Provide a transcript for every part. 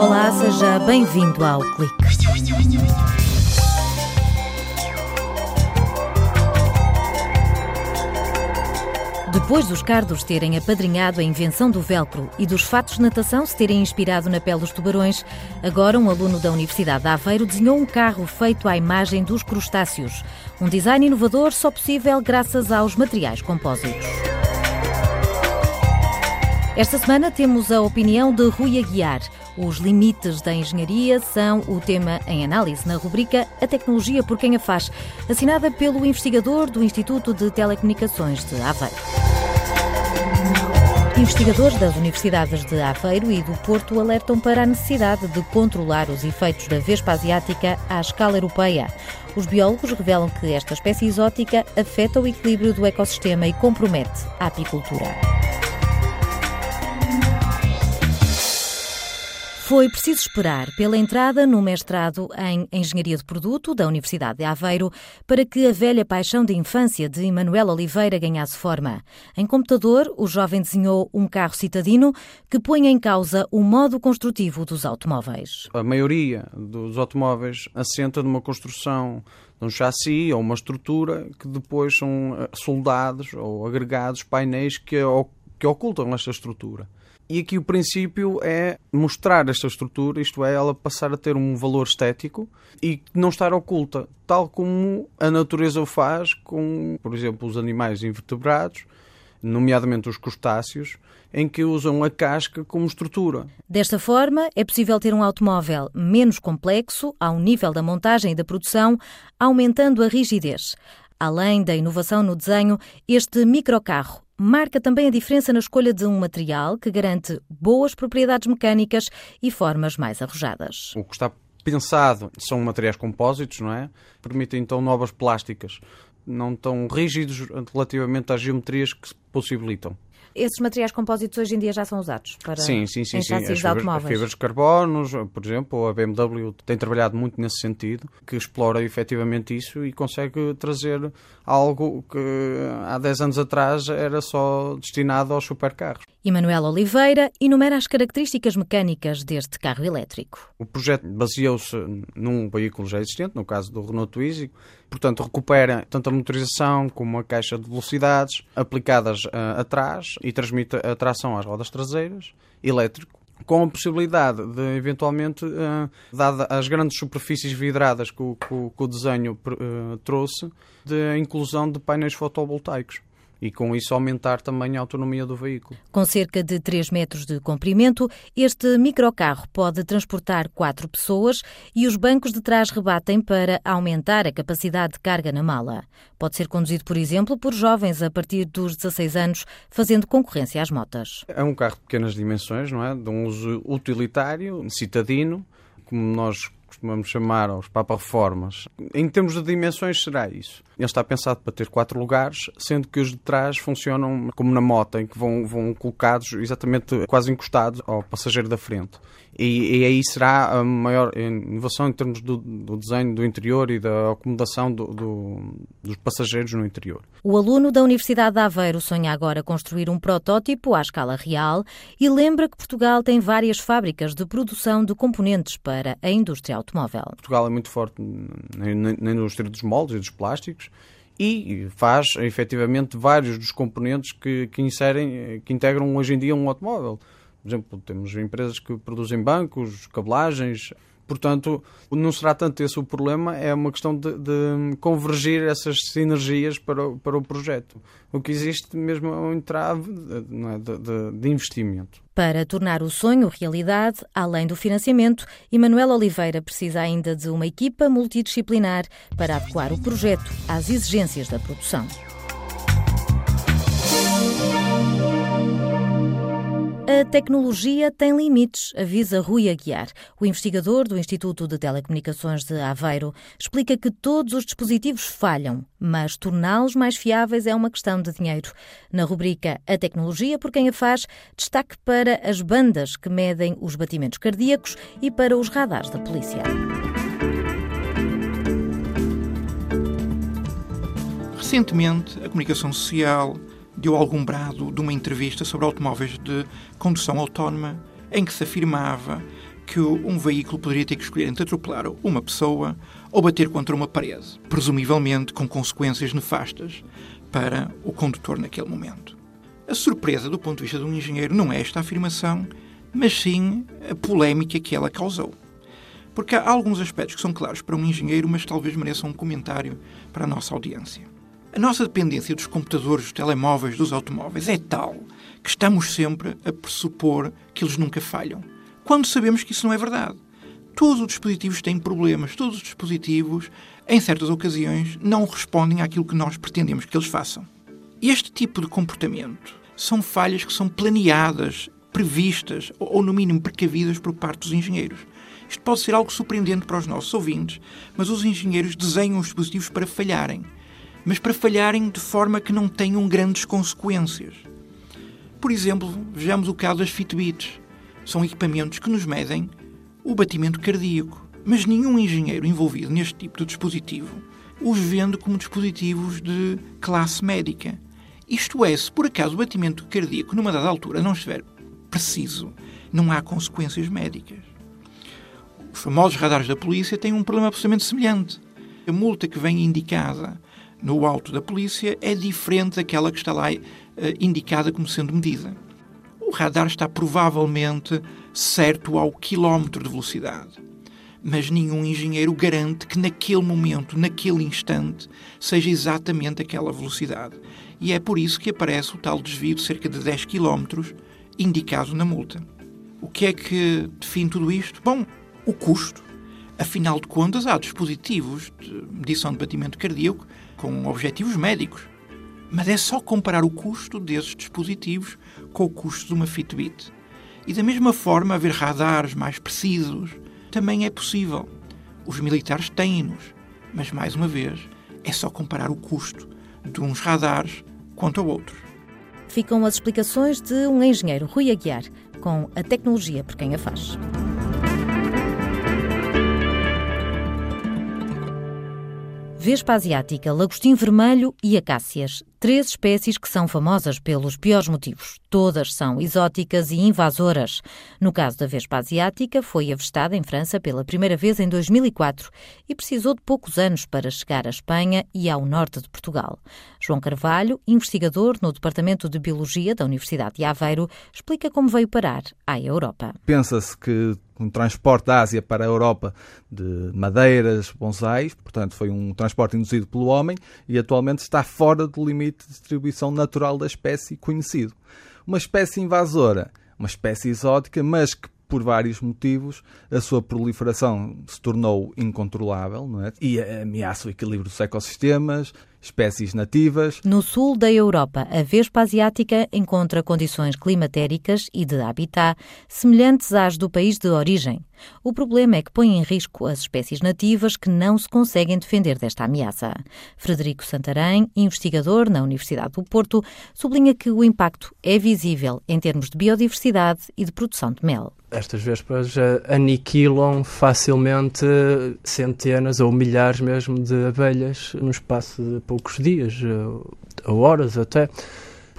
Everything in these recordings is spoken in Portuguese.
Olá, seja bem-vindo ao Clique. Depois dos cardos terem apadrinhado a invenção do velcro e dos fatos de natação se terem inspirado na pele dos tubarões, agora um aluno da Universidade de Aveiro desenhou um carro feito à imagem dos crustáceos. Um design inovador só possível graças aos materiais compósitos. Esta semana temos a opinião de Rui Aguiar. Os limites da engenharia são o tema em análise na rubrica A Tecnologia por Quem a Faz, assinada pelo investigador do Instituto de Telecomunicações de Aveiro. Investigadores das universidades de Aveiro e do Porto alertam para a necessidade de controlar os efeitos da vespa asiática à escala europeia. Os biólogos revelam que esta espécie exótica afeta o equilíbrio do ecossistema e compromete a apicultura. Foi preciso esperar pela entrada no mestrado em Engenharia de Produto da Universidade de Aveiro para que a velha paixão de infância de Emanuel Oliveira ganhasse forma. Em computador, o jovem desenhou um carro citadino que põe em causa o modo construtivo dos automóveis. A maioria dos automóveis assenta numa construção de um chassi ou uma estrutura que depois são eh, soldados ou agregados painéis que, que ocultam esta estrutura. E aqui o princípio é mostrar esta estrutura, isto é, ela passar a ter um valor estético e não estar oculta, tal como a natureza o faz com, por exemplo, os animais invertebrados, nomeadamente os crustáceos, em que usam a casca como estrutura. Desta forma, é possível ter um automóvel menos complexo ao nível da montagem e da produção, aumentando a rigidez. Além da inovação no desenho, este microcarro marca também a diferença na escolha de um material que garante boas propriedades mecânicas e formas mais arrojadas. O que está pensado são materiais compósitos, não é? Permitem então novas plásticas, não tão rígidos relativamente às geometrias que possibilitam. Esses materiais compósitos hoje em dia já são usados para sim, sim, sim, em sim. As fibras, automóveis. As fibras de carbono, por exemplo, a BMW tem trabalhado muito nesse sentido, que explora efetivamente isso e consegue trazer algo que há 10 anos atrás era só destinado aos supercarros. Emanuel Oliveira enumera as características mecânicas deste carro elétrico. O projeto baseou-se num veículo já existente, no caso do Renault Twizy, portanto recupera tanto a motorização como a caixa de velocidades aplicadas uh, atrás e transmite a tração às rodas traseiras, elétrico, com a possibilidade de, eventualmente, uh, dada as grandes superfícies vidradas que o, que o desenho uh, trouxe, de inclusão de painéis fotovoltaicos e com isso aumentar também a autonomia do veículo. Com cerca de 3 metros de comprimento, este microcarro pode transportar quatro pessoas e os bancos de trás rebatem para aumentar a capacidade de carga na mala. Pode ser conduzido, por exemplo, por jovens a partir dos 16 anos, fazendo concorrência às motas. É um carro de pequenas dimensões, não é? De um uso utilitário, citadino, como nós costumamos chamar aos Papa-Reformas. Em termos de dimensões, será isso. Ele está pensado para ter quatro lugares, sendo que os de trás funcionam como na moto, em que vão, vão colocados exatamente quase encostados ao passageiro da frente. E, e aí será a maior inovação em termos do, do desenho do interior e da acomodação do, do, dos passageiros no interior. O aluno da Universidade de Aveiro sonha agora construir um protótipo à escala real e lembra que Portugal tem várias fábricas de produção de componentes para a indústria automóvel. Portugal é muito forte na, indústria dos moldes e dos plásticos e faz efetivamente vários dos componentes que, que, inserem, que integram hoje em dia um automóvel. Por exemplo, temos empresas que produzem bancos, cabelagens. Portanto, não será tanto esse o problema, é uma questão de, de convergir essas sinergias para, o, para o projeto. O que existe mesmo é um entrave é, de, de, de investimento. Para tornar o sonho realidade, além do financiamento, Emanuel Oliveira precisa ainda de uma equipa multidisciplinar para adequar o projeto às exigências da produção. A tecnologia tem limites, avisa Rui Aguiar. O investigador do Instituto de Telecomunicações de Aveiro explica que todos os dispositivos falham, mas torná-los mais fiáveis é uma questão de dinheiro. Na rubrica A Tecnologia por quem a faz, destaque para as bandas que medem os batimentos cardíacos e para os radares da polícia. Recentemente, a comunicação social deu algum brado de uma entrevista sobre automóveis de condução autónoma em que se afirmava que um veículo poderia ter que escolher entre atropelar uma pessoa ou bater contra uma parede, presumivelmente com consequências nefastas para o condutor naquele momento. A surpresa do ponto de vista de um engenheiro não é esta afirmação, mas sim a polémica que ela causou. Porque há alguns aspectos que são claros para um engenheiro, mas talvez mereçam um comentário para a nossa audiência. A nossa dependência dos computadores, dos telemóveis, dos automóveis é tal que estamos sempre a pressupor que eles nunca falham, quando sabemos que isso não é verdade. Todos os dispositivos têm problemas, todos os dispositivos, em certas ocasiões, não respondem àquilo que nós pretendemos que eles façam. Este tipo de comportamento são falhas que são planeadas, previstas ou, no mínimo, precavidas por parte dos engenheiros. Isto pode ser algo surpreendente para os nossos ouvintes, mas os engenheiros desenham os dispositivos para falharem, mas para falharem de forma que não tenham grandes consequências. Por exemplo, vejamos o caso das Fitbits. São equipamentos que nos medem o batimento cardíaco, mas nenhum engenheiro envolvido neste tipo de dispositivo os vende como dispositivos de classe médica. Isto é, se por acaso o batimento cardíaco numa dada altura não estiver preciso, não há consequências médicas. Os famosos radares da polícia têm um problema absolutamente semelhante. A multa que vem indicada no alto da polícia é diferente daquela que está lá eh, indicada como sendo medida. O radar está provavelmente certo ao quilómetro de velocidade, mas nenhum engenheiro garante que naquele momento, naquele instante, seja exatamente aquela velocidade. E é por isso que aparece o tal desvio de cerca de 10 km indicado na multa. O que é que define tudo isto? Bom, o custo. Afinal de contas, há dispositivos de medição de batimento cardíaco com objetivos médicos mas é só comparar o custo desses dispositivos com o custo de uma Fitbit. E da mesma forma, haver radares mais precisos também é possível. Os militares têm-nos, mas mais uma vez, é só comparar o custo de uns radares contra outros. Ficam as explicações de um engenheiro, Rui Aguiar, com a tecnologia por quem a faz. Vespa asiática, lagostim vermelho e acácias. Três espécies que são famosas pelos piores motivos. Todas são exóticas e invasoras. No caso da Vespa asiática, foi avistada em França pela primeira vez em 2004 e precisou de poucos anos para chegar à Espanha e ao norte de Portugal. João Carvalho, investigador no Departamento de Biologia da Universidade de Aveiro, explica como veio parar à Europa. Pensa-se que um transporte da Ásia para a Europa de madeiras, bonsais, portanto foi um transporte induzido pelo homem e atualmente está fora do limite de distribuição natural da espécie conhecido. Uma espécie invasora, uma espécie exótica, mas que por vários motivos, a sua proliferação se tornou incontrolável não é? e ameaça o equilíbrio dos ecossistemas, espécies nativas. No sul da Europa, a vespa asiática encontra condições climatéricas e de habitat semelhantes às do país de origem. O problema é que põe em risco as espécies nativas que não se conseguem defender desta ameaça. Frederico Santarém, investigador na Universidade do Porto, sublinha que o impacto é visível em termos de biodiversidade e de produção de mel. Estas vespas eh, aniquilam facilmente centenas ou milhares mesmo de abelhas no espaço de poucos dias, eh, ou horas até.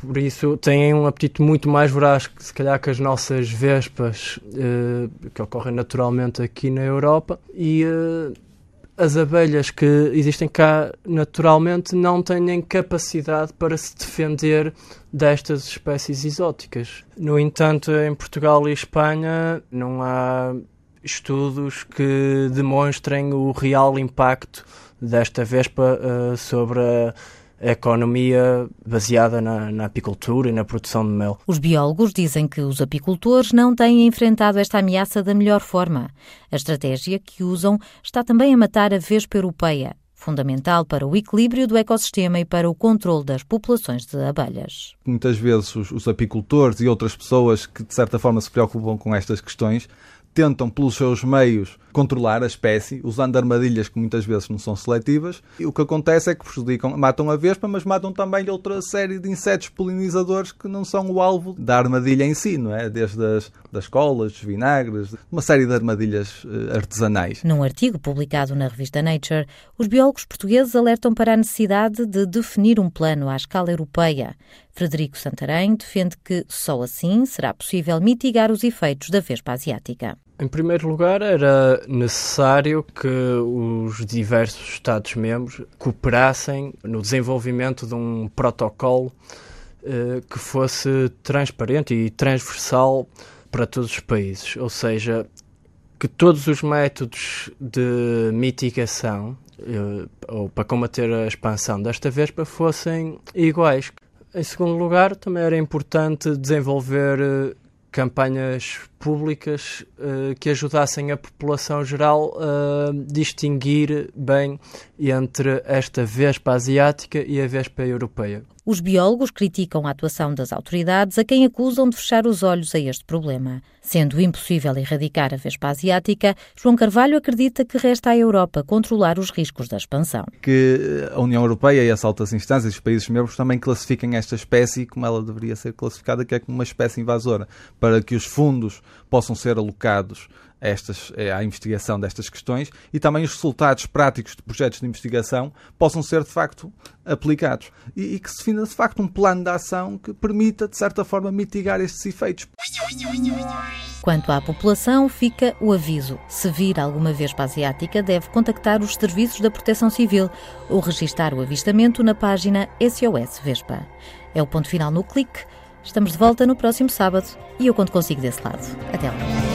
Por isso têm um apetite muito mais voraz se calhar que as nossas vespas eh, que ocorrem naturalmente aqui na Europa e eh, as abelhas que existem cá naturalmente não têm capacidade para se defender destas espécies exóticas. No entanto, em Portugal e Espanha não há estudos que demonstrem o real impacto desta vespa uh, sobre a a economia baseada na, na, apicultura e na produção de mel. Os biólogos dizem que os apicultores não têm enfrentado esta ameaça da melhor forma. A estratégia que usam está também a matar a vespa europeia, fundamental para o equilíbrio do ecossistema e para o controle das populações de abelhas. Muitas vezes os, os apicultores e outras pessoas que de certa forma se preocupam com estas questões tentam, pelos seus meios, controlar a espécie, usando armadilhas que muitas vezes não são seletivas. E o que acontece é que prejudicam, matam a vespa, mas matam também outra série de insetos polinizadores que não são o alvo da armadilha em si, não é? Desde as das colas, dos vinagres, uma série de armadilhas eh, artesanais. Num artigo publicado na revista Nature, os biólogos portugueses alertam para a necessidade de definir um plano à escala europeia. Frederico Santarém defende que só assim será possível mitigar os efeitos da Vespa asiática. Em primeiro lugar, era necessário que os diversos Estados-membros cooperassem no desenvolvimento de um protocolo eh, que fosse transparente e transversal para todos os países, ou seja, que todos os métodos de mitigação eh, ou para combater a expansão desta vespa fossem iguais. Em segundo lugar, também era importante desenvolver eh, campanhas públicas uh, que ajudassem a população geral a distinguir bem entre esta vespa asiática e a vespa europeia. Os biólogos criticam a atuação das autoridades, a quem acusam de fechar os olhos a este problema. Sendo impossível erradicar a vespa asiática, João Carvalho acredita que resta à Europa controlar os riscos da expansão. Que a União Europeia e as altas instâncias, os países membros, também classifiquem esta espécie como ela deveria ser classificada, que é como uma espécie invasora, para que os fundos possam ser alocados estas, é, à investigação destas questões e também os resultados práticos de projetos de investigação possam ser de facto aplicados e, e que se defina de facto um plano de ação que permita de certa forma mitigar estes efeitos. Quanto à população, fica o aviso. Se vir alguma vespa asiática, deve contactar os serviços da Proteção Civil ou registar o avistamento na página SOS Vespa. É o ponto final no clique. Estamos de volta no próximo sábado e eu conto consigo desse lado. Até lá.